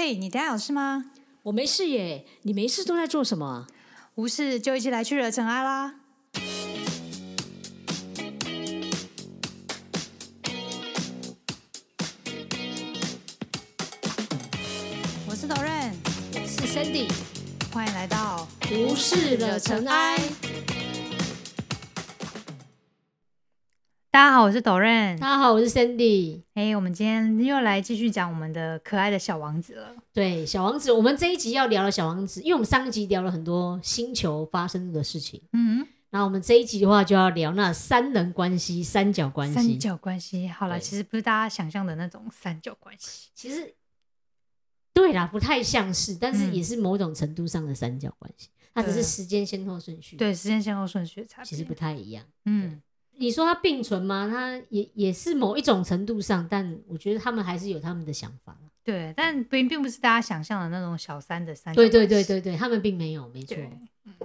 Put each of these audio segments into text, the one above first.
嘿，你等下有事吗？我没事耶，你没事都在做什么啊？无事就一起来去惹尘埃啦！我是导任，是 Sandy，欢迎来到无事惹尘埃。大家好，我是导任。大家好，我是 Sandy。哎，我们今天又来继续讲我们的可爱的小王子了。对，小王子，我们这一集要聊的小王子，因为我们上一集聊了很多星球发生的事情，嗯，然后我们这一集的话就要聊那三人关系、三角关系。三角关系，好了，其实不是大家想象的那种三角关系。其实对啦，不太像是，但是嗯也是某种程度上的三角关系，它只是对时间先后顺序，，对，时间先后顺序差。其实不太一样。嗯，你说它并存吗？它也也是某一种程度上，但我觉得他们还是有他们的想法啦对，但并并不是大家想象的那种小三的三角对对对对对，他们并没有，没错。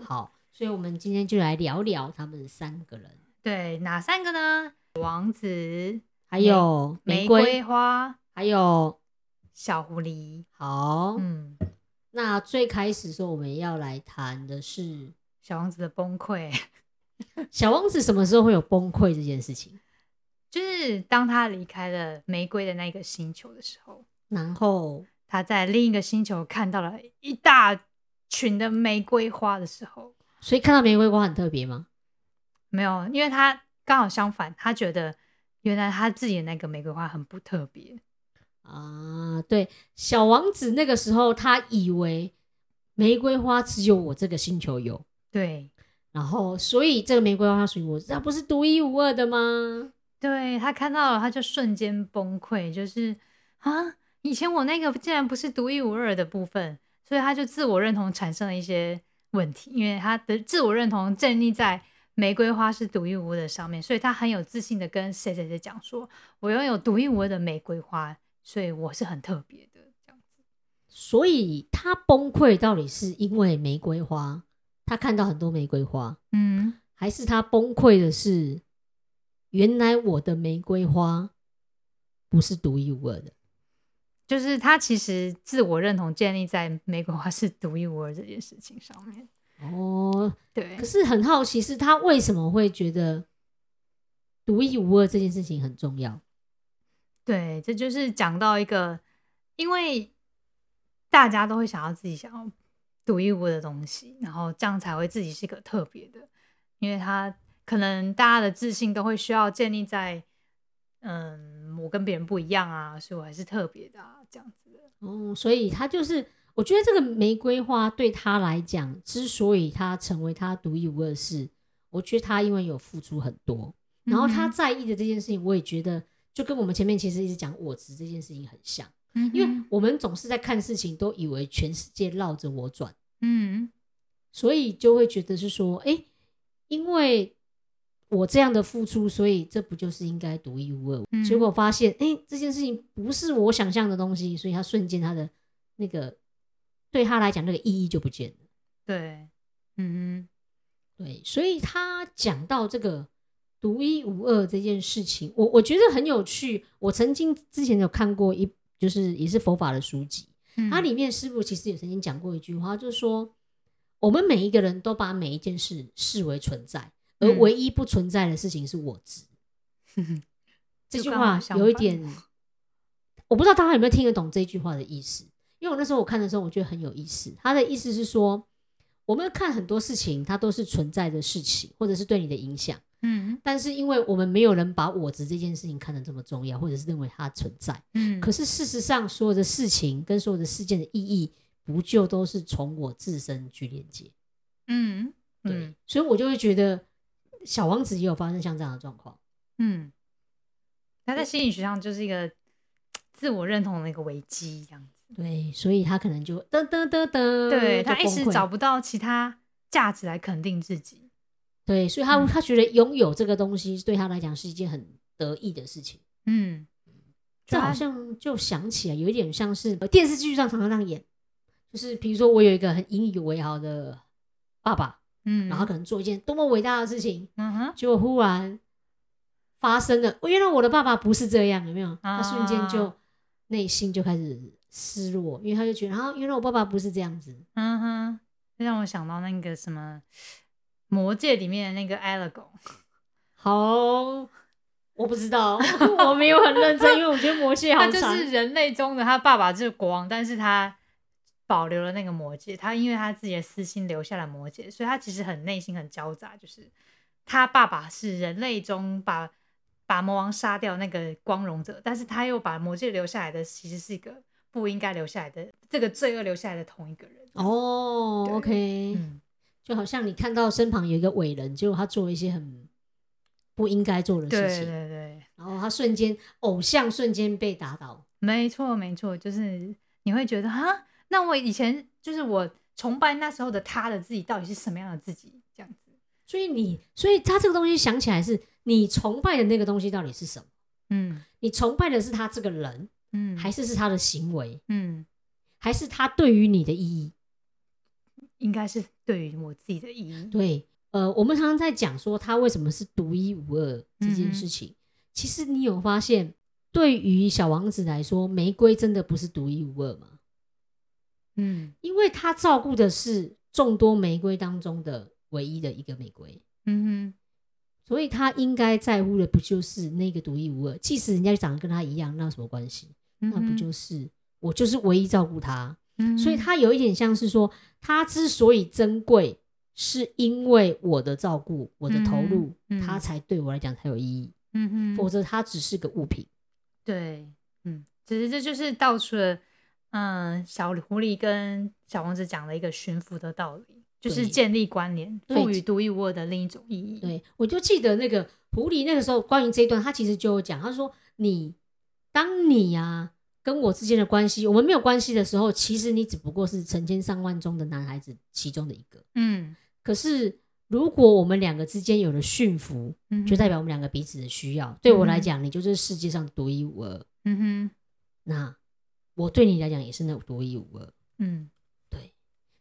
好，所以我们今天就来聊聊他们三个人，对，哪三个呢？王子、还有玫瑰，瑰花、还有小狐狸。好。嗯，那最开始说我们要来谈的是小王子的崩溃，小王子什么时候会有崩溃这件事情，就是当他离开了玫瑰的那个星球的时候，然后？他在另一个星球看到了一大群的玫瑰花的时候，所以看到玫瑰花很特别吗？没有，因为他刚好相反，他觉得原来他自己的那个玫瑰花很不特别。啊，对，小王子那个时候他以为玫瑰花只有我这个星球有，对，然后所以这个玫瑰花属于我，这不是独一无二的吗？对他看到了，他就瞬间崩溃，就是啊，以前我那个竟然不是独一无二的部分，所以他就自我认同产生了一些问题，因为他的自我认同建立在玫瑰花是独一无二的上面，所以他很有自信的跟谁谁谁讲说，我拥有独一无二的玫瑰花，所以我是很特别的这样子。所以他崩溃到底是因为玫瑰花，他看到很多玫瑰花，嗯，还是他崩溃的是原来我的玫瑰花不是独一无二的？就是他其实自我认同建立在玫瑰花是独一无二这件事情上面。哦，对可，是很好奇是他为什么会觉得独一无二这件事情很重要？对，这就是讲到一个，因为大家都会想要自己想要独一无二的东西，然后这样才会自己是个特别的，因为他可能大家的自信都会需要建立在，嗯，我跟别人不一样啊，所以我还是特别的啊，这样子的。哦，所以他就是，我觉得这个玫瑰花对他来讲，之所以他成为他独一无二是，我觉得他因为有付出很多，然后他在意的这件事情，我也觉得就跟我们前面其实一直讲我值这件事情很像，嗯因为我们总是在看事情都以为全世界绕着我转，嗯所以就会觉得是说，哎，因为我这样的付出，所以这不就是应该独一无二？嗯结果发现，哎，这件事情不是我想象的东西，所以他瞬间他的那个对他来讲那个意义就不见了。对，嗯对，所以他讲到这个独一无二这件事情，我我觉得很有趣。我曾经之前有看过一，就是也是佛法的书籍，哼，它里面师傅其实也曾经讲过一句话，就是说我们每一个人都把每一件事视为存在，而嗯唯一不存在的事情是我执。这句就刚好话有一点，我不知道大家有没有听得懂这句话的意思。因为我那时候我看的时候，我觉得很有意思。他的意思是说，我们看很多事情，它都是存在的事情，或者是对你的影响。嗯但是因为我们没有人把我执这件事情看得这么重要，或者是认为它存在。嗯，可是事实上，所有的事情跟所有的事件的意义，不就都是从我自身去连接？嗯对，嗯所以我就会觉得小王子也有发生像这样的状况。嗯，他在心理学上就是一个 自我认同的一个危机，这样子。对，所以他可能就噔噔噔噔，对他一时找不到其他价值来肯定自己。对，所以他、嗯他觉得拥有这个东西对他来讲是一件很得意的事情。嗯，这好像就想起来有一点像是呃电视剧上常常这样演，就是比如说我有一个很引以为豪的爸爸，嗯，然后可能做一件多么伟大的事情，嗯哼，结果忽然发生了，哦原来我的爸爸不是这样，有没有？他瞬间就啊内心就开始失落，因为他就觉得啊，原来我爸爸不是这样子。嗯哼，这让我想到那个什么《魔戒》里面的那个 Alago，好，我不知道，我没有很认真，因为我觉得魔戒好他就长。是人类中的他爸爸就是国王，但是他保留了那个魔戒，他因为他自己的私心留下了魔戒，所以他其实很内心很交杂，就是他爸爸是人类中把把魔王杀掉那个光荣者，但是他又把魔戒留下来的其实是一个不应该留下来的这个罪恶留下来的同一个人。哦对，OK，嗯，就好像你看到身旁有一个伟人，结果他做了一些很不应该做的事情，对对，然后他瞬间偶像瞬间被打倒。没错没错，就是你会觉得啊，那我以前就是我崇拜那时候的他的自己，到底是什么样的自己？这样子，所以你，所以他这个东西想起来是你崇拜的那个东西到底是什么？嗯你崇拜的是他这个人，嗯，还是是他的行为，嗯。还是他对于你的意义？应该是对于我自己的意义。对，呃，我们常常在讲说他为什么是独一无二这件事情。其实你有发现，对于小王子来说，玫瑰真的不是独一无二吗？嗯因为他照顾的是众多玫瑰当中的唯一的一个玫瑰，嗯哼所以他应该在乎的不就是那个独一无二？即使人家长得跟他一样，那有什么关系？那不就是我就是唯一照顾他？嗯所以它有一点像是说，它之所以珍贵，是因为我的照顾、我的投入，嗯嗯他才对我来讲才有意义。嗯哼，否则，它只是个物品。对，嗯，其实这就是道出了，嗯，小狐狸跟小王子讲了一个驯服的道理，就是建立关联，对赋予独一无二的另一种意义。，对我就记得那个狐狸那个时候关于这一段，他其实就有讲，他说你当你呀、跟我之间的关系，我们没有关系的时候，其实你只不过是成千上万中的男孩子其中的一个。嗯可是如果我们两个之间有了驯服，嗯，就代表我们两个彼此的需要。对我来嗯讲，你就是世界上独一无二。嗯哼，那我对你来讲也是那独一无二。嗯对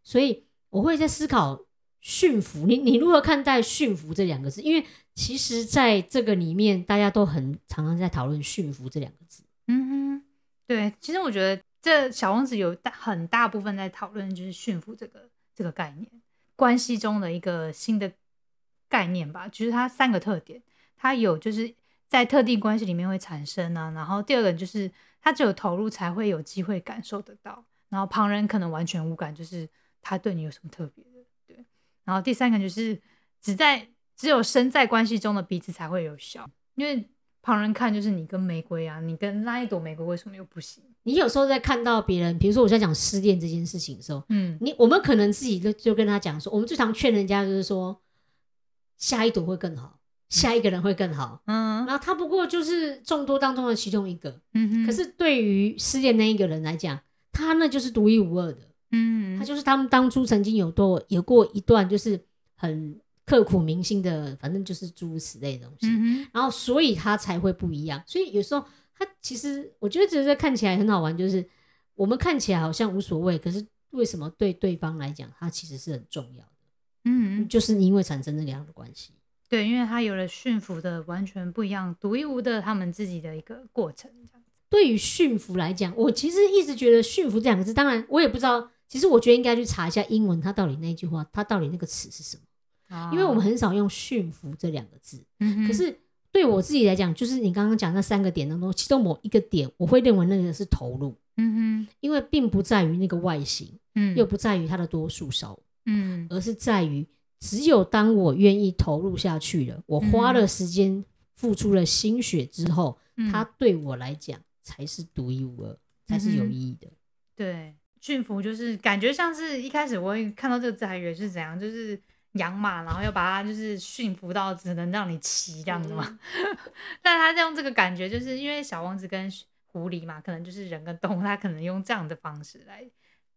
所以我会在思考驯服，你你如何看待驯服这两个字？因为其实在这个里面，大家都很常常在讨论驯服这两个字。嗯哼，对，其实我觉得这小王子有大很大部分在讨论就是驯服这个这个概念，关系中的一个新的概念吧。就是它三个特点，它有就是在特定关系里面会产生啊，然后第二个就是他只有投入才会有机会感受得到，然后旁人可能完全无感，就是他对你有什么特别的，对。然后第三个就是只在只有身在关系中的彼此才会有效，因为旁人看就是你跟玫瑰啊，你跟那一朵玫瑰为什么又不行？你有时候在看到别人，比如说我在讲失恋这件事情的时候，嗯你我们可能自己就就跟他讲说，我们最常劝人家就是说，下一朵会更好，下一个人会更好。嗯然后他不过就是众多当中的其中一个，嗯哼，可是对于失恋那一个人来讲，他那就是独一无二的。嗯他就是他们当初曾经有多有过一段就是很刻骨铭心的，反正就是诸如此类的东西。嗯哼然后所以他才会不一样。所以有时候他其实我觉得只是看起来很好玩，就是我们看起来好像无所谓，可是为什么对对方来讲，他其实是很重要的，嗯，就是因为产生那个样的关系。对，因为他有了驯服的完全不一样、独一无二的他们自己的一个过程，这样对于驯服来讲，我其实一直觉得“驯服”这两个字，当然我也不知道。其实我觉得应该去查一下英文，它到底那句话，它到底那个词是什么？因为我们，很少用“驯服”这两个字。哦嗯可是对我自己来讲，就是你刚刚讲那三个点当中，其中某一个点，我会认为那个是投入，嗯哼。因为并不在于那个外形，嗯。又不在于它的多数少，嗯。而是在于只有当我愿意投入下去了，我花了时间、付出了心血之后，嗯它对我来讲才是独一无二，才是有意义的。对驯服就是感觉像是一开始我会看到这个字还以为是怎样，就是养马，然后要把它就是驯服到只能让你骑这样子嘛。但他用这个感觉，就是因为小王子跟狐狸嘛，可能就是人跟动物，他可能用这样的方式来。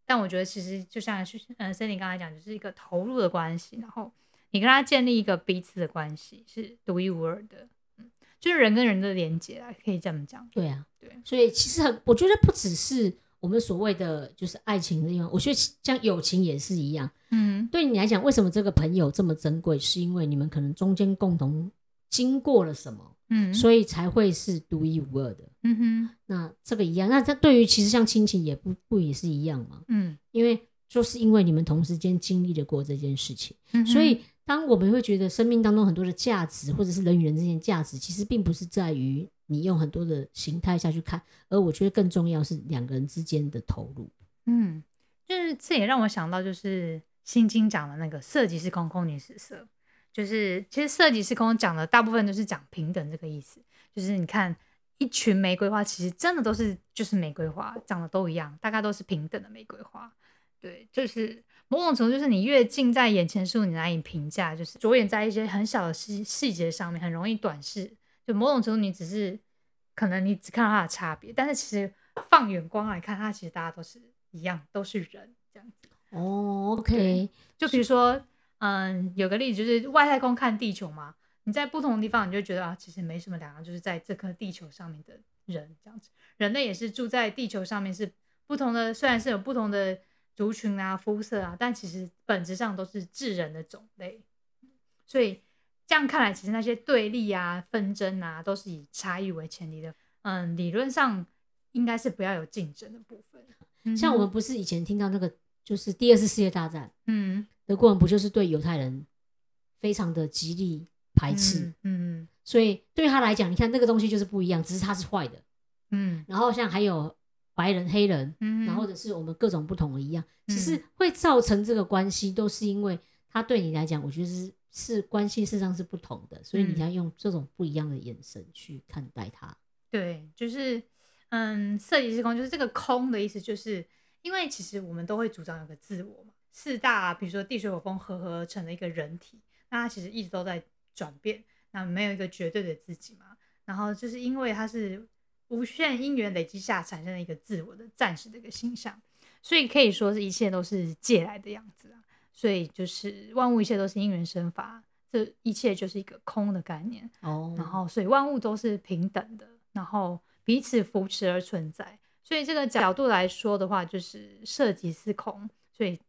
但我觉得其实就像是嗯，森林刚才讲，就是一个投入的关系，然后你跟他建立一个彼此的关系，是独一无二的，嗯，就是人跟人的连接啊，可以这么讲。对啊，对，所以其实很，我觉得不只是我们所谓的就是爱情的地方，我觉得像友情也是一样。嗯对你来讲，为什么这个朋友这么珍贵？是因为你们可能中间共同经过了什么，嗯，所以才会是独一无二的。嗯哼，那这个一样，那这对于其实像亲情也不不也是一样吗？嗯因为就是因为你们同时间经历了过这件事情，嗯，所以当我们会觉得生命当中很多的价值，或者是人与人之间价值，其实并不是在于你用很多的形态下去看，而我觉得更重要是两个人之间的投入。嗯，就是这也让我想到，就是《心经》讲的那个“色即是空，空即是色”，就是其实“色即是空”讲的大部分都是讲平等这个意思。就是你看一群玫瑰花，其实真的都是就是玫瑰花，长得都一样，大概都是平等的玫瑰花。对，就是某种程度，就是你越近在眼前事物，你难以评价，就是着眼在一些很小的细细节上面，很容易短视。就某种程度，你只是可能你只看到它的差别，但是其实放远光来看，它其实大家都是一样，都是人这样子。哦，OK，就比如说，嗯，有个例子就是外太空看地球嘛，你在不同的地方，你就觉得啊，其实没什么两样，就是在这颗地球上面的人这样子。人类也是住在地球上面，是不同的，虽然是有不同的族群啊、肤色啊，但其实本质上都是智人的种类。所以这样看来，其实那些对立啊、纷争啊，都是以差异为前提的。嗯，理论上应该是不要有竞争的部分。嗯像我们不是以前听到那个，就是第二次世界大战，嗯德国人不就是对犹太人非常的极力排斥，嗯嗯所以对他来讲，你看那个东西就是不一样，只是他是坏的。嗯然后像还有白人、黑人，嗯，然后或者是我们各种不同的一样，其嗯实会造成这个关系，都是因为他对你来讲，我觉得是是关系事实上是不同的，所以你嗯要用这种不一样的眼神去看待他。对，就是嗯，色即是空，就是这个空的意思，就是因为其实我们都会主张有个自我嘛，四大比如说地水火风合合成的一个人体，那它其实一直都在转变，那没有一个绝对的自己嘛。然后就是因为它是无限因缘累积下产生的一个自我的暂时的一个形象，所以可以说是一切都是借来的样子啊。所以就是万物一切都是因缘生发，这一切就是一个空的概念。哦然后所以万物都是平等的，然后彼此扶持而存在。所以这个角度来说的话，就是色即是空。所以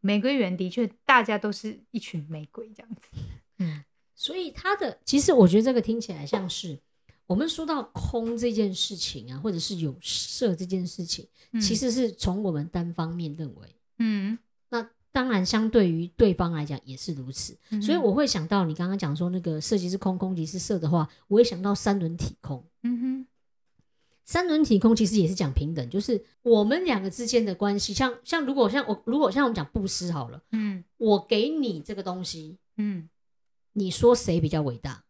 玫瑰园的确大家都是一群玫瑰这样子。嗯所以它的其实我觉得这个听起来像是我们说到空这件事情啊，或者是有色这件事情，其实是从我们单方面认为。嗯，那当然，相对于对方来讲也是如此。嗯所以我会想到你刚刚讲说那个色即是空，空即是色的话，我会想到三轮体空。嗯哼三轮体空其实也是讲平等，就是我们两个之间的关系，像像如果像我如果像我们讲布施好了，嗯我给你这个东西，嗯你说谁比较伟大？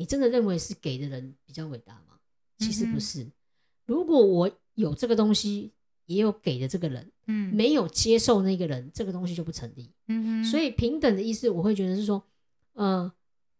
你真的认为是给的人比较伟大吗？其实不是。如果我有这个东西，也有给的这个人，嗯没有接受那个人，这个东西就不成立。嗯哼，所以平等的意思，我会觉得是说，呃，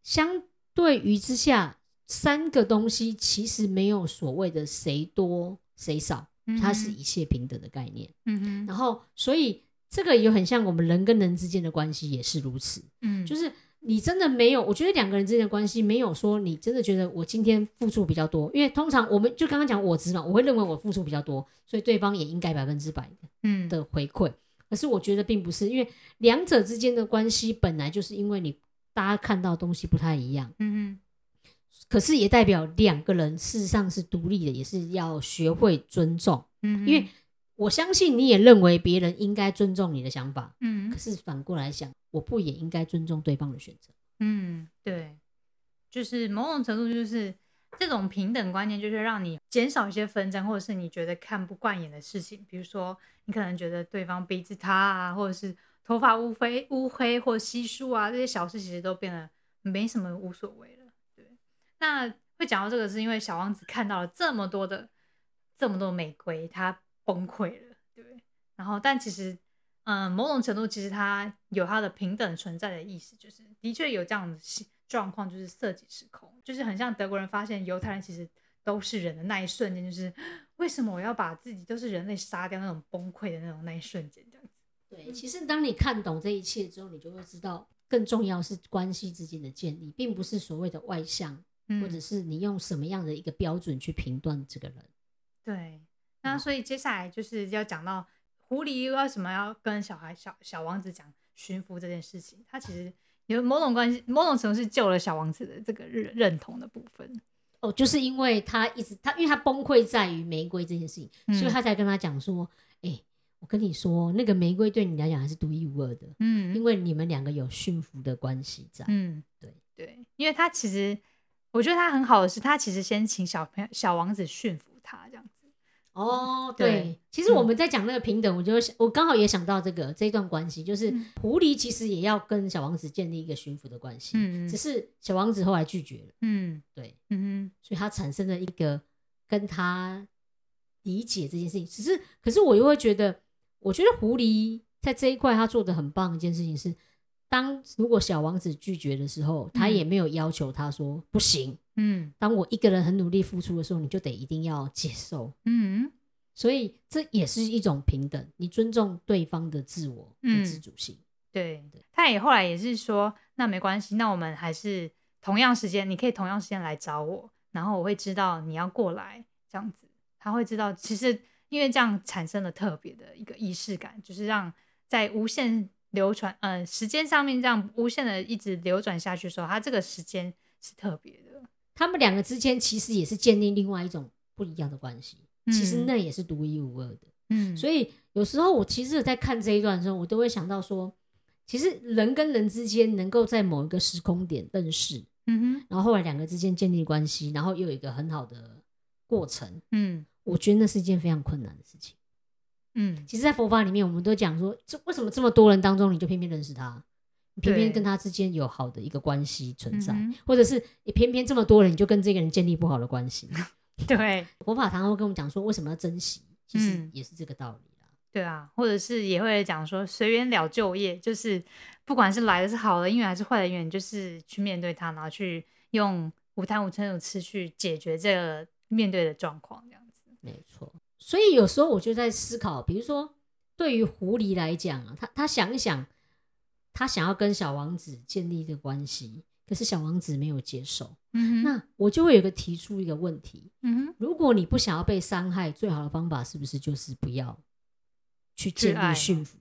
相对于之下，三个东西其实没有所谓的谁多谁少，它是一切平等的概念。嗯哼然后，所以这个也很像我们人跟人之间的关系也是如此，嗯就是你真的没有，我觉得两个人之间的关系没有说你真的觉得我今天付出比较多，因为通常我们就刚刚讲我值嘛，我会认为我付出比较多，所以对方也应该百分之百的。嗯的回馈。可是我觉得并不是，因为两者之间的关系本来就是因为你大家看到东西不太一样，嗯嗯可是也代表两个人事实上是独立的，也是要学会尊重。嗯，因为我相信你也认为别人应该尊重你的想法，嗯可是反过来想，我不也应该尊重对方的选择？嗯，对，就是某种程度就是这种平等观念，就是让你减少一些纷争，或者是你觉得看不惯眼的事情，比如说你可能觉得对方鼻子塌啊，或者是头发乌黑乌黑或稀疏啊，这些小事其实都变得没什么无所谓了。对，那会讲到这个，是因为小王子看到了这么多的这么多玫瑰，他崩溃了，对。然后，但其实嗯，某种程度其实它有它的平等存在的意思，就是的确有这样的状况，就是色即是空，就是很像德国人发现犹太人其实都是人的那一瞬间，就是为什么我要把自己都是人类杀掉那种崩溃的那种那一瞬间这样子。对，其实当你看懂这一切之后，你就会知道，更重要是关系之间的建立，并不是所谓的外向，嗯或者是你用什么样的一个标准去评断这个人。对，那嗯所以接下来就是要讲到狐狸为什么要跟小孩小小王子讲驯服这件事情，他其实有某种关系，某种程度是救了小王子的这个认认同的部分。哦，就是因为他一直他，因为他崩溃在于玫瑰这件事情，嗯所以他才跟他讲说：“哎、我跟你说，那个玫瑰对你来讲还是独一无二的，嗯因嗯为你们两个有驯服的关系在。嗯，对对，因为他其实我觉得他很好的是，他其实先请小朋友小王子驯服他这样子。哦，对对，其实我们在讲那个平等，我就想我刚好也想到这个这一段关系，就是嗯。狐狸其实也要跟小王子建立一个驯服的关系，只是小王子后来拒绝了，嗯。对，嗯所以他产生了一个跟他理解这件事情。只是，可是我又会觉得，我觉得狐狸在这一块他做的很棒的一件事情是，当如果小王子拒绝的时候，他嗯也没有要求他说、不行。嗯当我一个人很努力付出的时候，你就得一定要接受。嗯所以这也是一种平等，你尊重对方的自我的嗯自主性。对，他也后来也是说，那没关系，那我们还是同样时间，你可以同样时间来找我，然后我会知道你要过来，这样子，他会知道，其实因为这样产生了特别的一个仪式感，就是让在无限流传，呃，时间上面这样无限的一直流转下去的时候，他这个时间是特别的，他们两个之间其实也是建立另外一种不一样的关系，其实嗯。那也是独一无二的。嗯，所以有时候我其实在看这一段的时候，我都会想到说，其实人跟人之间能够在某一个时空点认识，嗯哼，然后后来两个之间建立关系，然后又有一个很好的过程，嗯。我觉得那是一件非常困难的事情。嗯，其实，在佛法里面，我们都讲说，这为什么这么多人当中，你就偏偏认识他，你偏偏跟他之间有好的一个关系存在，嗯或者是你偏偏这么多人，你就跟这个人建立不好的关系。对。佛法常常会跟我们讲说，为什么要珍惜，其实嗯。也是这个道理啦。对啊，或者是也会讲说随缘了就业，就是不管是来的是好的因缘还是坏的因缘，就是去面对它，然后去用无贪无嗔无痴去解决这个面对的状况，这样子。没错，所以有时候我就在思考，比如说对于狐狸来讲啊，他他想一想，他想要跟小王子建立一个关系，可是小王子没有接受，嗯哼，那我就会有个提出一个问题：嗯哼，如果你不想要被伤害，最好的方法是不是就是不要去建立驯服？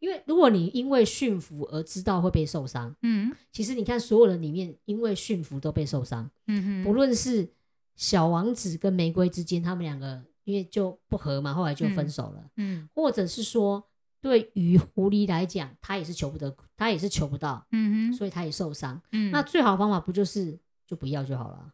因为如果你因为驯服而知道会被受伤，嗯其实你看所有人里面，因为驯服都被受伤，嗯哼，不论是小王子跟玫瑰之间，他们两个因为就不和嘛，后来就分手了，嗯或者是说对于狐狸来讲，他也是求不得，他也是求不到，嗯哼，所以他也受伤。嗯，那最好的方法不就是就不要就好了？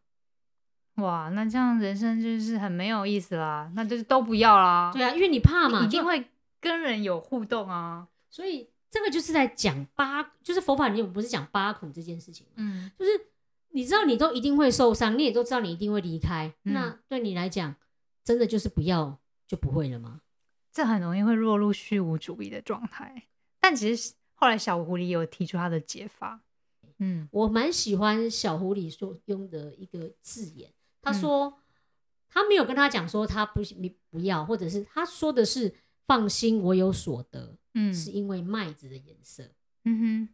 哇，那这样人生就是很没有意思啦，那就是都不要啦。对啊，因为你怕嘛，你一定会跟人有互动啊。所以这个就是在讲八，就是佛法里面不是讲八苦这件事情吗？嗯就是你知道你都一定会受伤，你也都知道你一定会离开，嗯那对你来讲，真的就是不要就不会了吗？这很容易会落入虚无主义的状态。但其实后来小狐狸有提出他的解法。嗯我蛮喜欢小狐狸所用的一个字眼，他嗯说、他没有跟他讲说他不你不要，或者是他说的是放心，我有所得，嗯是因为麦子的颜色。嗯哼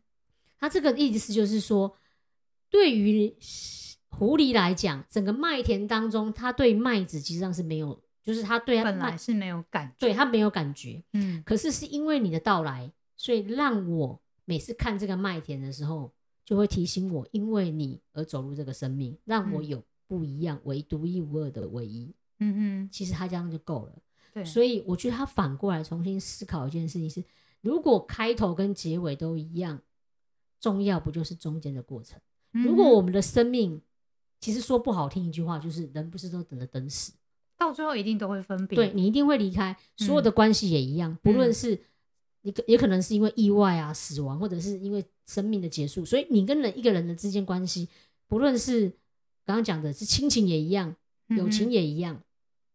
他这个意思就是说，对于狐狸来讲，整个麦田当中，他对麦子其实上是没有，就是他对哼，本麦来是没有感觉。对他没有感觉，嗯可是是因为你的到来，所以让我每次看这个麦田的时候，就会提醒我，因为你而走入这个生命，让我嗯有不一样、唯独一无二的唯一。嗯嗯其实他这样就够了。对，所以我觉得他反过来重新思考一件事情是：如果开头跟结尾都一样，重要不就是中间的过程？嗯如果我们的生命，其实说不好听一句话，就是人不是都等着等死，到最后一定都会分别。对你一定会离开，所有的关系也一样，不论嗯是你可也可能是因为意外啊、死亡，或者是因为生命的结束，所以你跟人一个人的之间关系，不论是刚刚讲的是亲情也一样，友情也一样，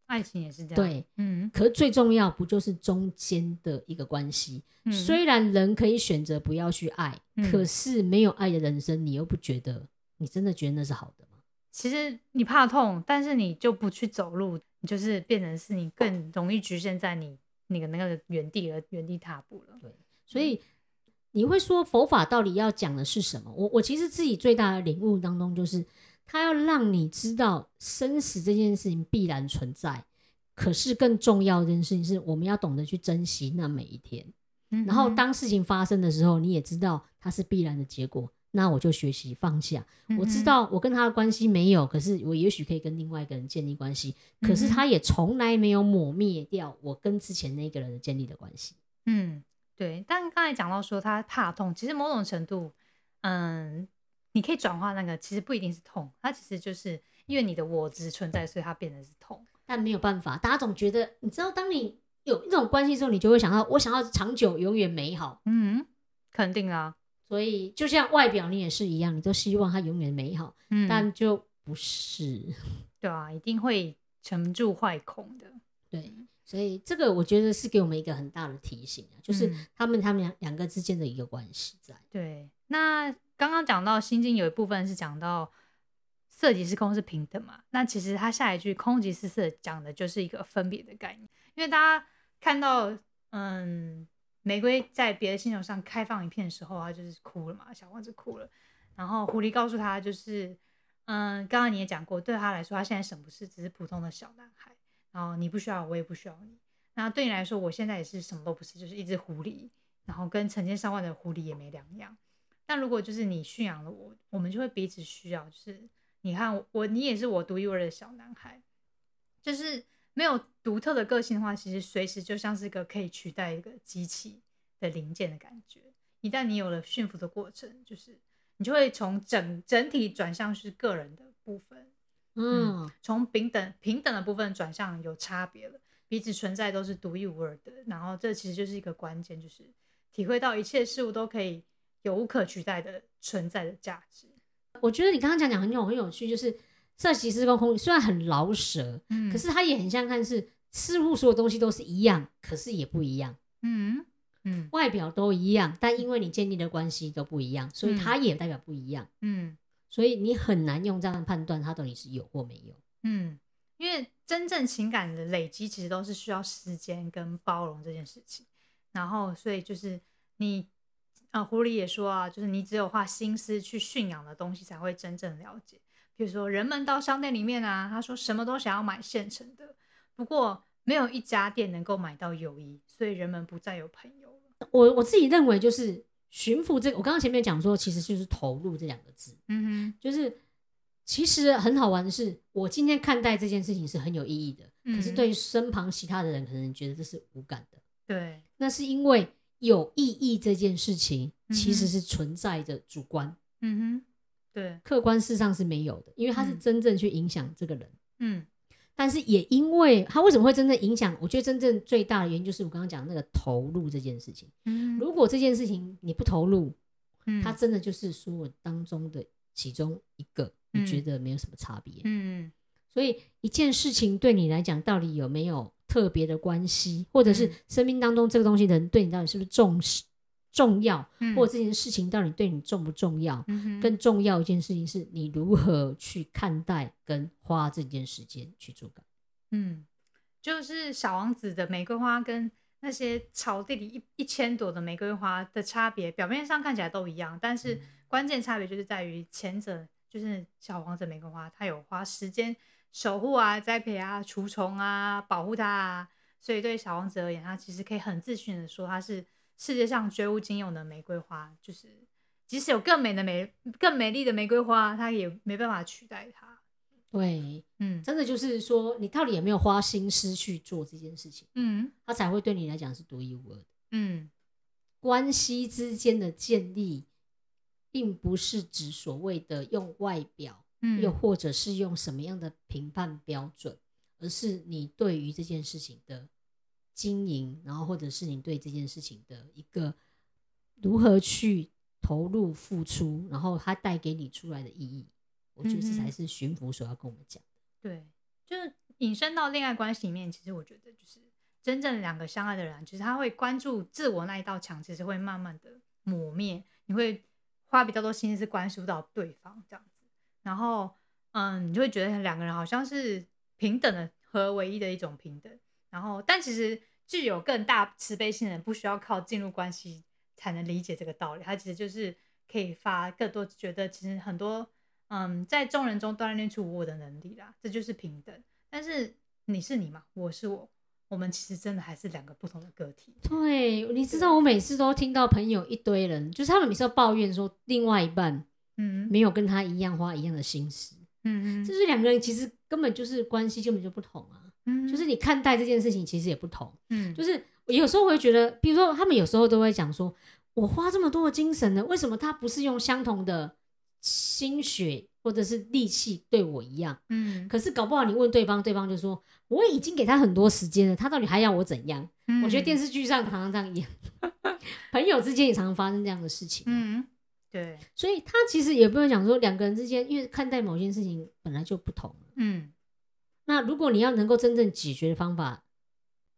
爱情也是这样。，对。嗯可最重要不就是中间的一个关系？嗯，虽然人可以选择不要去爱，嗯可是没有爱的人生，你又不觉得你真的觉得那是好的吗？其实你怕痛，但是你就不去走路，你就是变成是你更容易局限在你那个那个原地而原地踏步了。所以你会说佛法到底要讲的是什么？我我其实自己最大的领悟当中，就是他要让你知道生死这件事情必然存在，可是更重要的一件事情是，我们要懂得去珍惜那每一天。嗯然后哼当事情发生的时候，你也知道它是必然的结果，那我就学习放下。我知道我跟他的关系没有，可是我也许可以跟另外一个人建立关系，可是他也从来没有抹灭掉我跟之前那个人的建立的关系。嗯，对。但刚才讲到说他怕痛，其实某种程度，嗯，你可以转化那个，其实不一定是痛，它其实就是因为你的我执存在，所以它变成是痛。但没有办法，大家总觉得，你知道，当你有一种关系之后，你就会想到，我想要长久、永远美好。嗯，肯定啊。所以，就像外表，你也是一样，你都希望它永远美好，嗯，但就不是。对啊，一定会沉住坏空的。对，所以这个我觉得是给我们一个很大的提醒啊，就是嗯他们他们两两个之间的一个关系在。对，那刚刚讲到《心经》有一部分是讲到色即是空是平等嘛，那其实它下一句空即是色讲的就是一个分别的概念，因为大家看到嗯玫瑰在别的星球上开放一片的时候，它就是哭了嘛，小王子哭了，然后狐狸告诉他就是嗯，刚刚你也讲过，对他来说，他现在什么不是只是普通的小男孩，然后你不需要我，也不需要你，那对你来说，我现在也是什么都不是，就是一只狐狸，然后跟成千上万的狐狸也没两样。但如果就是你驯养了我，我们就会彼此需要。就是你看，我你也是我独一无二的小男孩，就是没有独特的个性的话，其实随时就像是一个可以取代一个机器的零件的感觉。一旦你有了驯服的过程，就是你就会从整整体转向是个人的部分，嗯，从平等平等的部分转向有差别了，彼此存在都是独一无二的。然后这其实就是一个关键，就是体会到一切事物都可以有无可取代的存在的价值。我觉得你刚刚讲讲很有很有趣，就是色即是空空，虽然很老舍，嗯可是它也很像看是似乎所有东西都是一样，可是也不一样，嗯嗯外表都一样，但因为你建立的关系都不一样，所以它也代表不一样，嗯所以你很难用这样的判断它到底是有或没有。嗯，因为真正情感的累积其实都是需要时间跟包容这件事情。然后，所以就是你，呃，狐狸也说啊，就是你只有花心思去驯养的东西，才会真正了解。比如说，人们到商店里面啊，他说什么都想要买现成的，不过没有一家店能够买到友谊，所以人们不再有朋友了。我我自己认为就是驯服这个，我刚刚前面讲说，其实就是投入这两个字，嗯哼就是其实很好玩的是，我今天看待这件事情是很有意义的，嗯可是对于身旁其他的人可能觉得这是无感的。对，那是因为有意义这件事情其实是存在着主观，嗯哼，对，客观事实上是没有的，因为他是嗯真正去影响这个人。嗯但是也因为他为什么会真正影响？我觉得真正最大的原因就是我刚刚讲的那个投入这件事情。嗯如果这件事情你不投入，嗯它真的就是所有当中的其中一个，你嗯觉得没有什么差别。嗯所以一件事情对你来讲，到底有没有特别的关系，或者是嗯生命当中这个东西的人对你到底是不是重视、重要，嗯，或者这件事情到底对你重不重要？嗯更重要一件事情是你如何去看待跟花这件时间去做改。嗯，就是小王子的玫瑰花跟那些草地里一一千朵的玫瑰花的差别，表面上看起来都一样，但是关键差别就是在于前者就是小王子玫瑰花，它有花时间守护啊、栽培啊、除虫啊、保护它啊，所以对小王子而言，他其实可以很自信的说，它是世界上绝无仅有的玫瑰花，就是即使有更美的美、更美丽的玫瑰花，它也没办法取代它。对，嗯真的就是说，你到底有没有花心思去做这件事情，嗯它才会对你来讲是独一无二的。嗯关系之间的建立，并不是指所谓的用外表，嗯，又或者是用什么样的评判标准，而是你对于这件事情的经营，然后或者是你对这件事情的一个如何去投入付出，然后它带给你出来的意义，我觉得这才是巡抚所要跟我们讲的。对，就是引申到恋爱关系里面，其实我觉得就是真正两个相爱的人其，就是他会关注自我那一道墙，其实会慢慢的磨灭，你会花比较多心思关注到对方这样子，然后嗯，你就会觉得两个人好像是平等的和唯一的一种平等，然后但其实具有更大慈悲心的人，不需要靠进入关系才能理解这个道理，他其实就是可以发更多觉得其实很多。嗯，在众人中锻炼出我的能力啦，这就是平等。但是你是你嘛，我是我，我们其实真的还是两个不同的个体。对，你知道我每次都听到朋友一堆人，就是他们每次都抱怨说另外一半嗯没有跟他一样花一样的心思，嗯嗯就是两个人其实根本就是关系根本就不同啊，嗯就是你看待这件事情其实也不同。嗯就是有时候会觉得，比如说他们有时候都会讲说，我花这么多的精神呢，为什么他不是用相同的心血或者是力气对我一样？嗯，可是搞不好你问对方，对方就说我已经给他很多时间了，他到底还要我怎样？我觉得电视视剧上常常这样演，朋友之间也常常发生这样的事情。嗯对所以他其实也不能讲说两个人之间，因为看待某件事情本来就不同。嗯那如果你要能够真正解决的方法，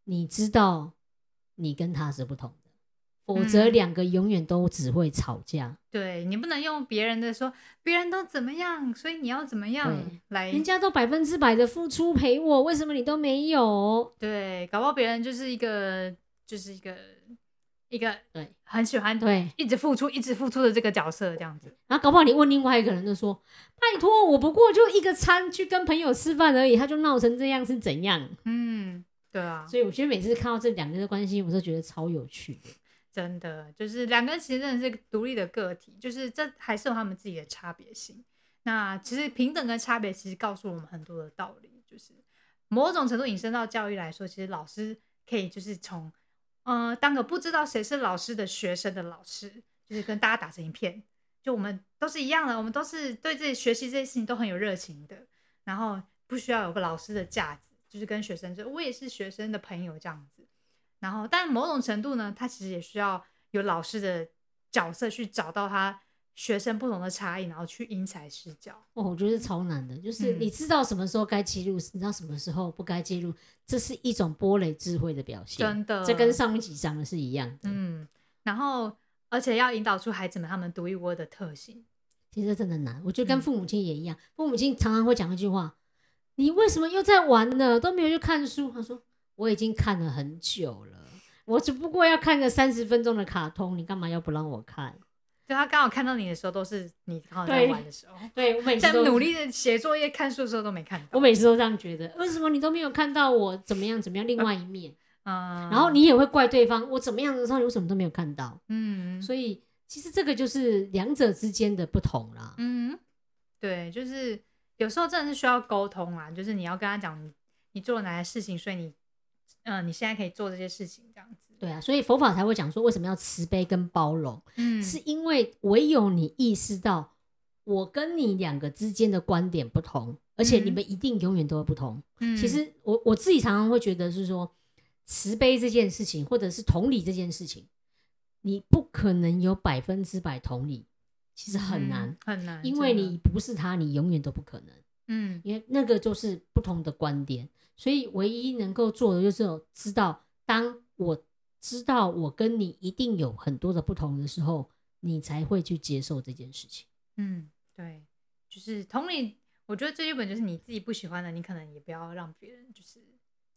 你知道你跟他是不同的，否则嗯两个永远都只会吵架。对你不能用别人的说别人都怎么样，所以你要怎么样来人家都百分之百的付出陪我，为什么你都没有？对，搞不好别人就是一个就是一个一个对很喜欢对，一直付出一直付出的这个角色这样子。然后搞不好你问另外一个人就说：“拜托，我不过就一个餐去跟朋友吃饭而已，他就闹成这样是怎样嗯，对啊？”，所以我觉得每次看到这两个人的关系，我都觉得超有趣的。真的就是两个人其实真的是独立的个体，就是这还是有他们自己的差别性。那其实平等跟差别其实告诉我们很多的道理，就是某种程度引申到教育来说，其实老师可以就是从嗯当个不知道谁是老师的学生的老师，就是跟大家打成一片，就我们都是一样的，我们都是对自己学习这些事情都很有热情的，然后不需要有个老师的架子，就是跟学生说我也是学生的朋友这样子。然后，但某种程度呢，他其实也需要有老师的角色去找到他学生不同的差异，然后去因材施教。哦，我觉得超难的，就是嗯你知道什么时候该介入，你知道什么时候不该介入，这是一种波雷智慧的表现。真的，这跟上一集讲的是一样的。嗯，然后而且要引导出孩子们他们独一无二的特性。其实真的难，我觉得跟嗯父母亲也一样，父母亲常常会讲一句话：“你为什么又在玩呢？都没有去看书。”他说：“我已经看了很久了，我只不过要看个三十分钟的卡通，你干嘛要不让我看就他刚好看到你的时候，都是你刚好在玩的时候，？”对我每次都在努，力的写作业、看书的时候都没看到。我每次都这样觉得，为什么你都没有看到我怎么样怎么样另外一面？嗯，然后你也会怪对方，我怎么样的时候你为什么都没有看到？嗯所以其实这个就是两者之间的不同啦。嗯，对，就是有时候真的是需要沟通啦，就是你要跟他讲你你做了哪些事情，所以你嗯、你现在可以做这些事情这样子。对啊，所以佛法才会讲说为什么要慈悲跟包容。嗯是因为唯有你意识到我跟你两个之间的观点不同，而且你嗯们一定永远都会不同。嗯其实我我自己常常会觉得是说，慈悲这件事情，或者是同理这件事情，你不可能有百分之百同理，其实很难，嗯很难，因为你不是他，你永远都不可能，嗯因为那个就是不同的观点。所以唯一能够做的就是知道，当我知道我跟你一定有很多的不同的时候，你才会去接受这件事情。嗯，对，就是同理，我觉得最基本就是你自己不喜欢的，你可能也不要让别人就是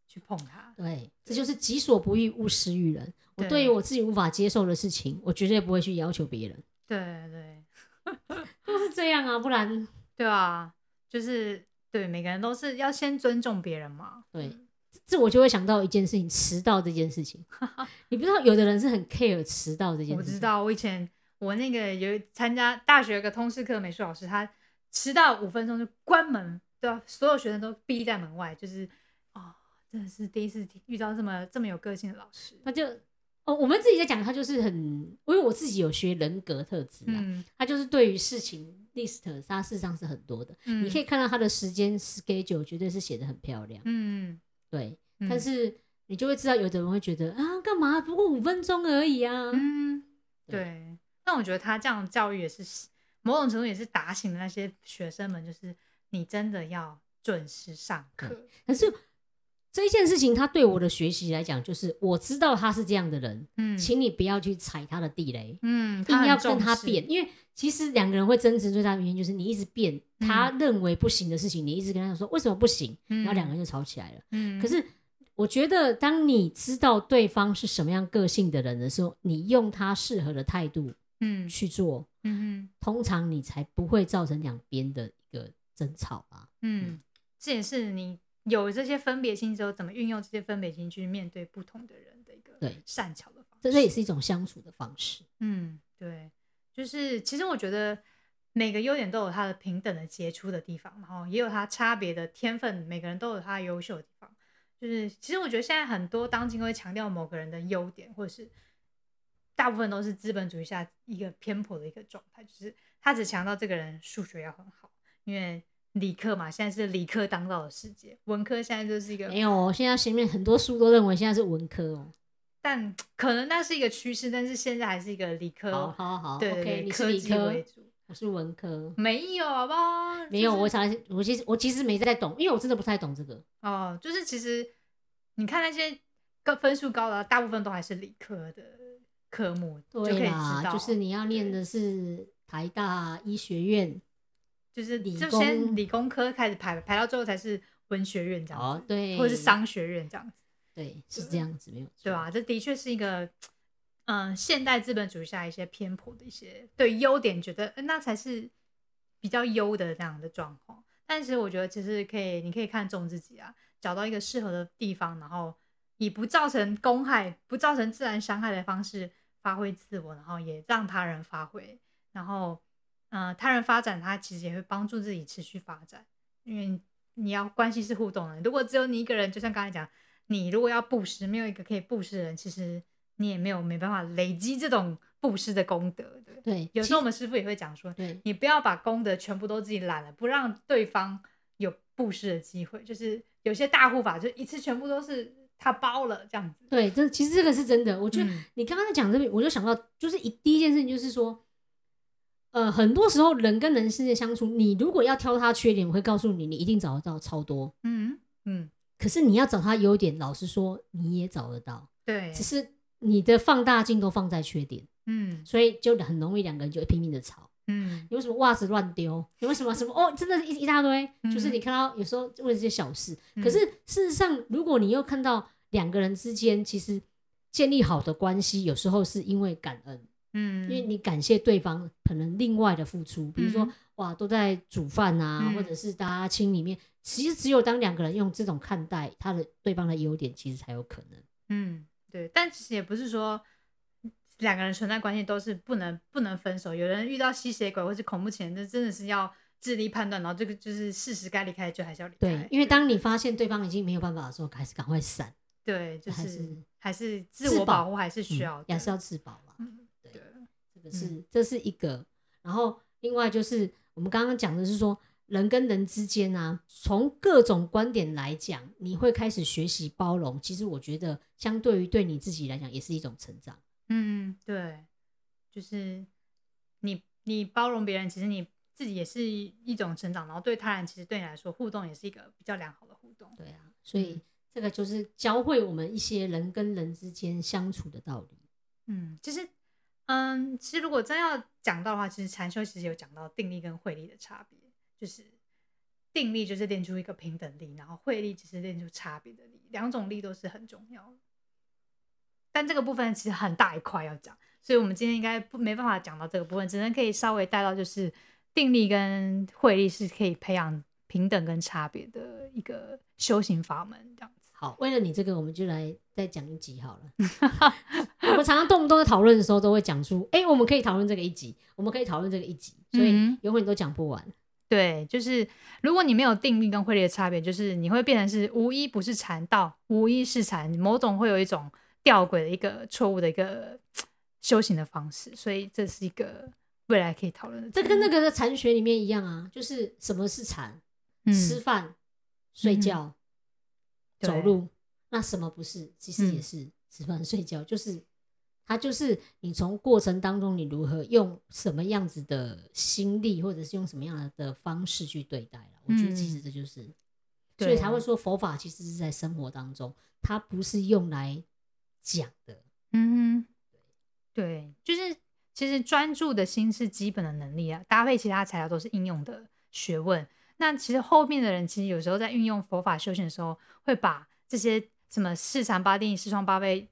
去碰它。对，这就是己所不欲，勿施于人。我对对于我自己无法接受的事情，我绝对不会去要求别人。对对 都是这样啊，不然对啊，就是对每个人都是要先尊重别人嘛。对这我就会想到一件事情，迟到这件事情。你不知道，有的人是很 care 迟到这件事情。我知，道，我以前我那个有参加大学有个通识课的美术老师，他迟到五分钟就关门，对啊，所有学生都逼在门外，就是哦，真的是第一次遇到这么这么有个性的老师。他就哦，我们自己在讲，他就是很，因为我自己有学人格特质啊，嗯他就是对于事情 list，他事实上是很多的。嗯，你可以看到他的时间 schedule 绝对是写的很漂亮，嗯，对。嗯但是你就会知道，有的人会觉得啊，干嘛？不过五分钟而已啊。嗯，对对。但我觉得他这样教育也是某种程度也是打醒了那些学生们，就是你真的要准时上课。可是这一件事情，他对我的学习来讲，就是我知道他是这样的人，嗯请你不要去踩他的地雷，嗯，硬他要跟他变，因为其实两个人会争执最大的原因就是你一直变嗯他认为不行的事情，你一直跟他说为什么不行，嗯然后两个人就吵起来了。嗯，可是我觉得，当你知道对方是什么样个性的人的时候，你用他适合的态度嗯去做，嗯通常你才不会造成两边的一个争吵吧。嗯嗯，这也是你有这些分别心之后，怎么运用这些分别心去面对不同的人的一个对善巧的方式。这这也是一种相处的方式。嗯，对，就是其实我觉得每个优点都有它的平等的杰出的地方，然后也有它差别的天分，每个人都有他优秀的地方。就是其实我觉得现在很多当今会强调某个人的优点，或者是大部分都是资本主义下一个偏颇的一个状态，就是他只强调这个人数学要很好，因为理科嘛，现在是理科当道的世界，文科现在就是一个没有哦，现在前面很多书都认为现在是文科哦。但可能那是一个趋势，但是现在还是一个理科，好好好对对，OK，对你是科技理科为主。我是文科，没有，好不好？没有，就是我想我其实我其实没在懂，因为我真的不太懂这个。哦，就是其实你看那些高分数高的，大部分都还是理科的科目，就可以知对啦，道，就是你要念的是台大医学院就是理就先工理工科开始排，排到最后才是文学院这样子，，哦对，或者是商学院这样子，对，是这样子，没有错对吧、？这的确是一个。嗯，现代资本主义下一些偏颇的一些对优点，觉得、呃那才是比较优的这样的状况。但是我觉得其实可以，你可以看重自己啊，找到一个适合的地方，然后以不造成公害、不造成自然伤害的方式发挥自我，然后也让他人发挥，然后呃，他人发展，他其实也会帮助自己持续发展，因为你要关系是互动的。如果只有你一个人，就像刚才讲，你如果要布施，没有一个可以布施的人，其实你也没有没办法累积这种布施的功德的。对，有时候我们师傅也会讲说，对你不要把功德全部都自己揽了，不让对方有布施的机会。就是有些大护法就一次全部都是他包了这样子。对，这其实这个是真的。我觉得嗯你刚刚在讲这边，我就想到，就是一第一件事情就是说，呃，很多时候人跟人之间相处，你如果要挑他缺点，我会告诉你，你一定找得到超多。嗯嗯，可是你要找他优点，老实说，你也找得到，对，只是你的放大镜都放在缺点，嗯所以就很容易两个人就拼命的吵。嗯你为什么袜子乱丢？你为什么什么哦？真的是一一大堆，就是嗯你看到有时候为了这些小事，嗯可是事实上，如果你又看到两个人之间其实建立好的关系，有时候是因为感恩，嗯，因为你感谢对方可能另外的付出，比如说、嗯哇都在煮饭啊，嗯或者是大家亲里面，其实只有当两个人用这种看待他的对方的优点，其实才有可能。嗯，对，但其实也不是说两个人存在关系都是不能不能分手。有人遇到吸血鬼或是恐怖情人，这真的是要智力判断，然后这个就是事实该离开就还是要离开。对，因为当你发现对方已经没有办法的时候，还是赶快闪，对就是还是自我保护还是需嗯要的，也是要自保这个是、这是一个，然后另外就是我们刚刚讲的是说，人跟人之间啊，从各种观点来讲，你会开始学习包容。其实我觉得，相对于对你自己来讲，也是一种成长。嗯，对，就是你你包容别人，其实你自己也是一种成长，然后对他人其实对你来说互动也是一个比较良好的互动。对啊，所以嗯这个就是教会我们一些人跟人之间相处的道理。嗯，其实，嗯，其实如果真要讲到的话，其实禅修其实有讲到定力跟慧力的差别，就是定力就是练出一个平等力，然后慧力只是练出差别的力，两种力都是很重要的。但这个部分其实很大一块要讲，所以我们今天应该不没办法讲到这个部分，只能可以稍微带到就是定力跟慧力是可以培养平等跟差别的一个修行法门，这样。好，为了你这个，我们就来再讲一集好了。我们常常动不动在讨论的时候，都会讲出，哎、我们可以讨论这个一集，我们可以讨论这个一集，所以嗯永远都讲不完。对，就是如果你没有定力跟慧力的差别，就是你会变成是无一不是禅道，无一是禅，某种会有一种吊诡的一个错误的一个修行的方式，所以这是一个未来可以讨论的这。跟那个在禅学里面一样啊，就是什么是禅？吃嗯饭、睡觉、走路，那什么不是？其实也嗯是吃饭、睡觉，就是它就是你从过程当中，你如何用什么样子的心力，或者是用什么样的方式去对待了。我觉得其实嗯这就是，所以才会说佛法其实是在生活当中，它不是用来讲的。嗯哼，对，就是其实专注的心是基本的能力啊，搭配其他材料都是应用的学问。那其实后面的人其实有时候在运用佛法修行的时候，会把这些什么四禅八定、四双八倍，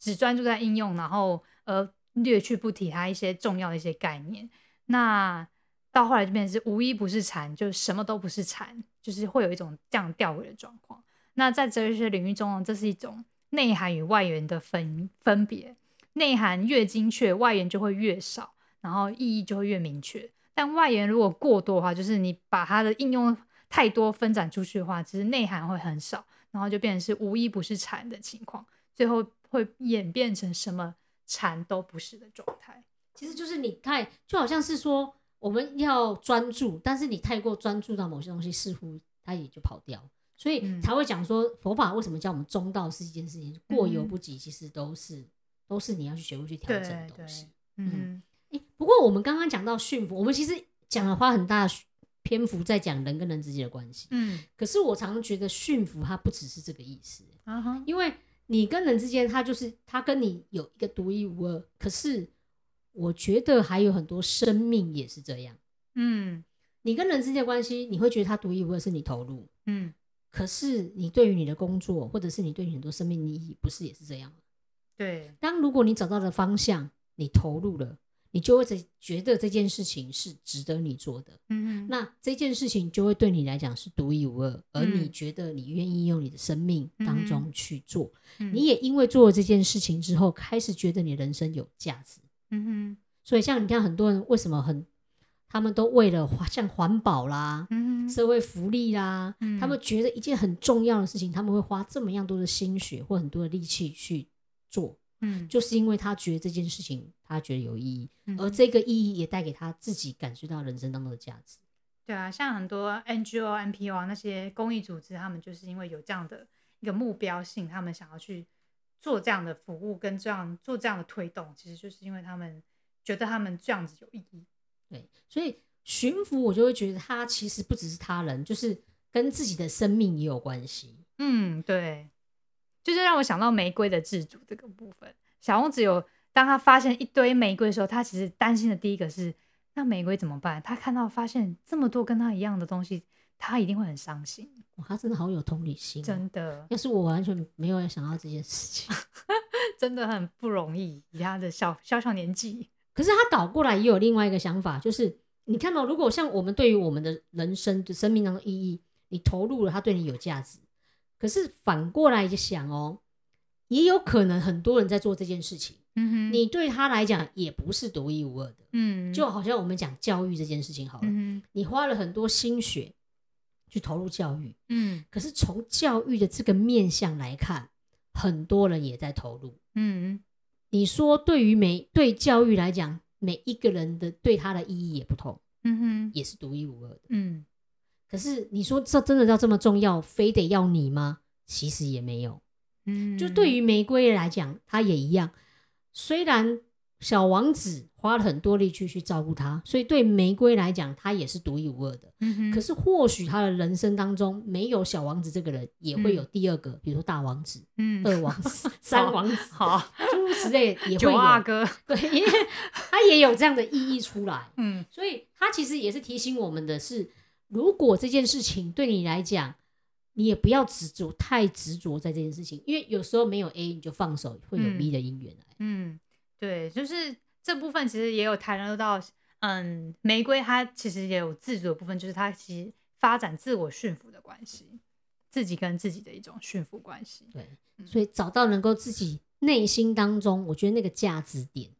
只专注在应用，然后呃略去不提它一些重要的一些概念。那到后来就变成是无一不是禅，就什么都不是禅，就是会有一种这样吊诡的状况。那在哲学领域中，这是一种内涵与外缘的分分别，内涵越精确，外缘就会越少，然后意义就会越明确。但外缘如果过多的话，就是你把它的应用太多分展出去的话，其实内涵会很少，然后就变成是无一不是禅的情况，最后会演变成什么禅都不是的状态。其实就是你太就好像是说我们要专注，但是你太过专注到某些东西，似乎它也就跑掉，所以嗯。才会讲说佛法为什么叫我们中道是一件事情，过犹不及，其实都是都是你要去学会去调整的对东西。嗯诶不过我们刚刚讲到驯服，我们其实讲了花很大的篇幅在讲人跟人之间的关系。嗯可是我常常觉得驯服它不只是这个意思，啊哈，因为你跟人之间，它就是它跟你有一个独一无二。可是我觉得还有很多生命也是这样。嗯你跟人之间的关系，你会觉得它独一无二，是你投入。嗯可是你对于你的工作，或者是你对于很多生命的意义，不是也是这样吗？对，当如果你找到了方向，你投入了，你就会觉觉得这件事情是值得你做的。嗯那这件事情就会对你来讲是独一无二，而你嗯。觉得你愿意用你的生命当中去做，嗯。你也因为做了这件事情之后，开始觉得你人生有价值。嗯哼所以像你看，很多人为什么很，他们都为了环像环保啦、嗯。社会福利啦，嗯。他们觉得一件很重要的事情，他们会花这么样多的心血或很多的力气去做，嗯就是因为他觉得这件事情他觉得有意义，嗯而这个意义也带给他自己感受到人生当中的价值。对啊，像很多 NGO、NPO 啊那些公益组织，他们就是因为有这样的一个目标性，他们想要去做这样的服务跟这样做这样的推动，其实就是因为他们觉得他们这样子有意义。对，所以驯服我就会觉得他其实不只是他人，就是跟自己的生命也有关系。嗯，对，就是让我想到玫瑰的自主这个部分。小王子有当他发现一堆玫瑰的时候，他其实担心的第一个是，那玫瑰怎么办？他看到发现这么多跟他一样的东西，他一定会很伤心，哇，他真的好有同理心、哦，真的，要是我完全没有想到这件事情，真的很不容易，以他的小小小年纪。可是他倒过来也有另外一个想法，就是你看到、如果像我们对于我们的人生的生命当中意义，你投入了，它对你有价值。可是反过来就想哦，也有可能很多人在做这件事情，嗯哼，你对他来讲也不是独一无二的。嗯，就好像我们讲教育这件事情好了，嗯你花了很多心血去投入教育，嗯可是从教育的这个面向来看，很多人也在投入。嗯你说对于每对教育来讲，每一个人的对他的意义也不同，嗯哼也是独一无二的。嗯可是你说这真的要这么重要，非得要你吗？其实也没有。嗯，就对于玫瑰来讲，它也一样。虽然小王子花了很多力气去照顾它，所以对玫瑰来讲，它也是独一无二的。嗯哼，可是或许他的人生当中没有小王子这个人，也会有第二个，比如说大王子、嗯二王子、三王子，好诸如此类也会九阿。哥，对，他也有这样的意义出来，嗯所以他其实也是提醒我们的是，如果这件事情对你来讲，你也不要执着太执着在这件事情，因为有时候没有 A 你就放手，会有嗯 B 的姻缘来。嗯，对，就是这部分其实也有谈论到，嗯，玫瑰它其实也有自主的部分，就是它其实发展自我驯服的关系，自己跟自己的一种驯服关系。对，嗯所以找到能够自己内心当中，我觉得那个价值点，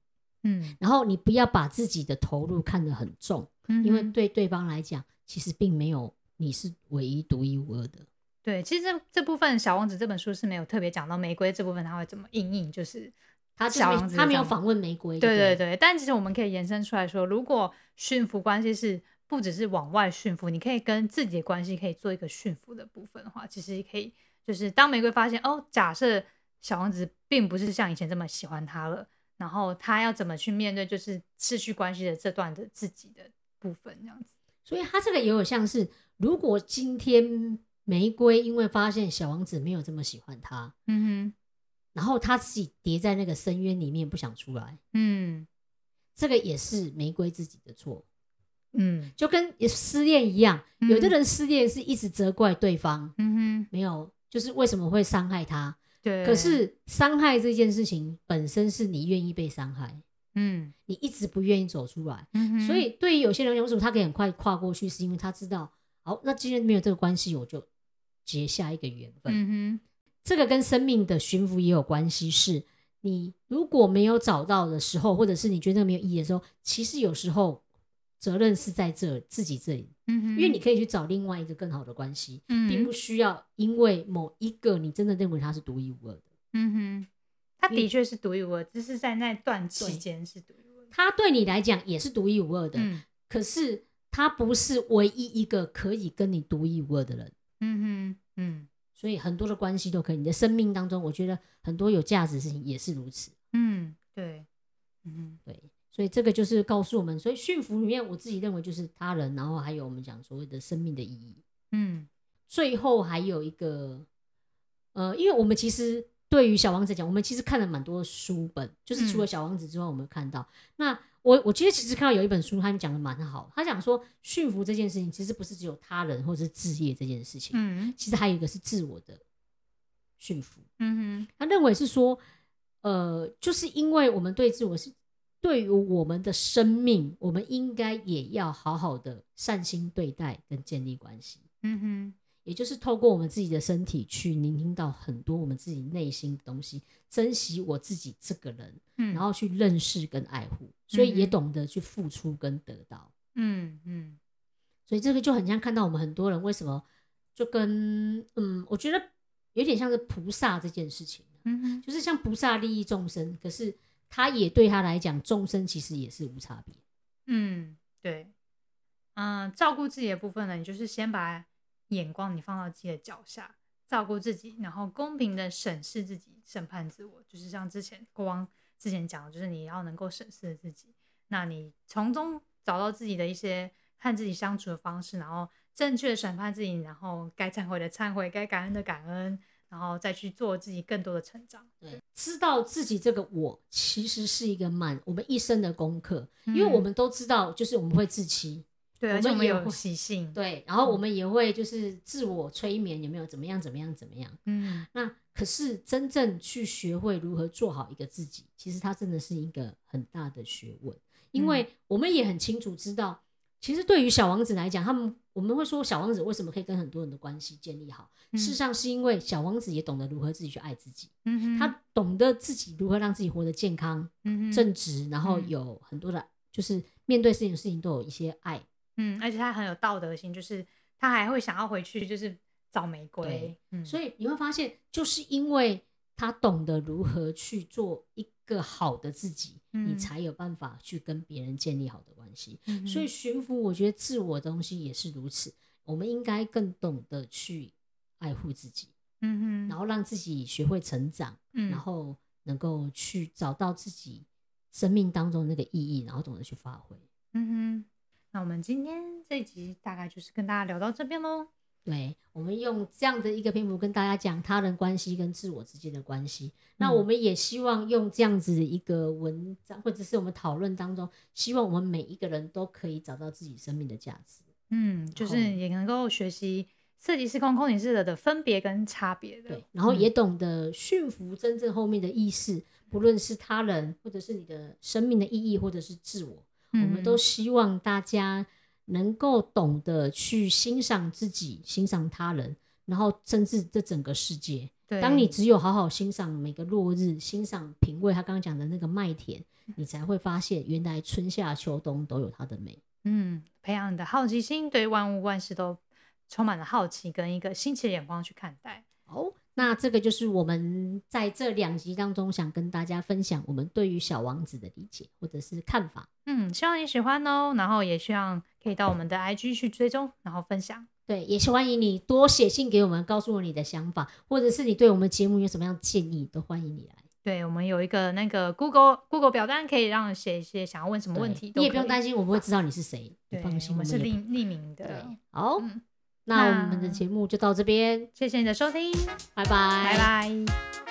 嗯，然后你不要把自己的投入看得很重。因为对对方来讲，其实并没有你是唯一独一无二的。对，其实这这部分《小王子》这本书是没有特别讲到玫瑰这部分，它会怎么应应，就是他小王子他没有访问玫瑰，对对对对，但其实我们可以延伸出来说，如果驯服关系是不只是往外驯服，你可以跟自己的关系可以做一个驯服的部分的话，其实可以就是当玫瑰发现哦，假设小王子并不是像以前这么喜欢他了，然后他要怎么去面对就是失去关系的这段的自己的部分，这样子。所以他这个也有像是，如果今天玫瑰因为发现小王子没有这么喜欢他，嗯哼然后他自己跌在那个深渊里面不想出来，哼，嗯这个也是玫瑰自己的错，嗯就跟失恋一样，嗯有的人失恋是一直责怪对方，嗯哼，没有，就是为什么会伤害他。对。可是伤害这件事情本身是你愿意被伤害，嗯。你一直不愿意走出来。嗯，所以对于有些人，为什么他可以很快跨过去，是因为他知道，好，那既然没有这个关系，我就结下一个缘分。嗯这个跟生命的驯服也有关系，是你如果没有找到的时候，或者是你觉得没有意义的时候，其实有时候责任是在这自己这里，嗯哼，因为你可以去找另外一个更好的关系，嗯并不需要因为某一个你真的认为它是独一无二的，嗯哼，他的确是独一无二，只是在那段期对间是独一无二的。它对你来讲也是独一无二的，嗯可是他不是唯一一个可以跟你独一无二的人。嗯哼嗯所以很多的关系都可以，你的生命当中，我觉得很多有价值的事情也是如此。嗯，对，嗯对，所以这个就是告诉我们，所以驯服里面，我自己认为就是他人，然后还有我们讲所谓的生命的意义。嗯最后还有一个，呃，因为我们其实对于小王子讲，我们其实看了蛮多书本，就是除了嗯。小王子之外，我们看到、那我我其实其实看到有一本书，他们讲的蛮好，他讲说驯服这件事情其实不是只有他人或者是置业这件事情，嗯。其实还有一个是自我的驯服。嗯他认为是说，呃，就是因为我们对自我是对于我们的生命，我们应该也要好好的善心对待跟建立关系，嗯哼也就是透过我们自己的身体去聆听到很多我们自己内心的东西，珍惜我自己这个人，嗯，然后去认识跟爱护，所以也懂得去付出跟得到。嗯嗯所以这个就很像看到我们很多人为什么就跟嗯，我觉得有点像是菩萨这件事情。嗯哼就是像菩萨利益众生，可是他也对他来讲，众生其实也是无差别。嗯，对，嗯，照顾自己的部分呢，你就是先把眼光你放到自己的脚下，照顾自己，然后公平的审视自己，审判自我，就是像之前国王之前讲的，就是你要能够审视自己，那你从中找到自己的一些和自己相处的方式，然后正确的审判自己，然后该忏悔的忏悔，该感恩的感恩，然后再去做自己更多的成长。对，知道自己这个我其实是一个满我们一生的功课，因为我。嗯们都知道，就是我们会自欺，对，我而且我们也会习性。，对，然后我们也会就是自我催眠，有没有怎么样怎么样怎么样？嗯那可是真正去学会如何做好一个自己，其实它真的是一个很大的学问，因为我们也很清楚知道，其实对于小王子来讲，他们我们会说小王子为什么可以跟很多人的关系建立好，嗯事实上是因为小王子也懂得如何自己去爱自己，嗯哼，他懂得自己如何让自己活得健康、嗯正直，然后嗯有很多的，就是面对事情事情都有一些爱。嗯，而且他很有道德心，就是他还会想要回去，就是找玫瑰。嗯，所以你会发现，就是因为他懂得如何去做一个好的自己，你嗯才有办法去跟别人建立好的关系。嗯所以哼驯服，我觉得自我的东西也是如此。我们应该更懂得去爱护自己，嗯哼，然后让自己学会成长，嗯然后能够去找到自己生命当中那个意义，然后懂得去发挥。嗯哼，那我们今天这一集大概就是跟大家聊到这边喽。对，我们用这样的一个篇幅跟大家讲他人关系跟自我之间的关系。那嗯我们也希望用这样子的一个文章，或者是我们讨论当中，希望我们每一个人都可以找到自己生命的价值。嗯，就是也能够学习设计师空空影视的分别跟差别的。对，然后也嗯懂得驯服真正后面的意识，不论是他人，或者是你的生命的意义，或者是自我，我们都嗯希望大家能够懂得去欣赏自己，欣赏他人，然后甚至这整个世界。对，当你只有好好欣赏每个落日，欣赏品味他刚刚讲的那个麦田，你才会发现原来春夏秋冬都有它的美。嗯培养你的好奇心，对万物万事都充满了好奇跟一个新奇的眼光去看待。好，那这个就是我们在这两集当中想跟大家分享我们对于小王子的理解或者是看法。嗯，希望你喜欢哦，然后也希望可以到我们的 IG 去追踪，然后分享。对，也是欢迎你多写信给我们，告诉我你的想法，或者是你对我们节目有什么样的建议，都欢迎你来。对我们有一个那个 Google Google 表单，可以让你写一些想要问什么问对题，你也不用担心，我们会知道你是谁，放心，我们是匿匿名的对。。好，嗯那我们的节目就到这边，谢谢你的收听，拜拜，拜拜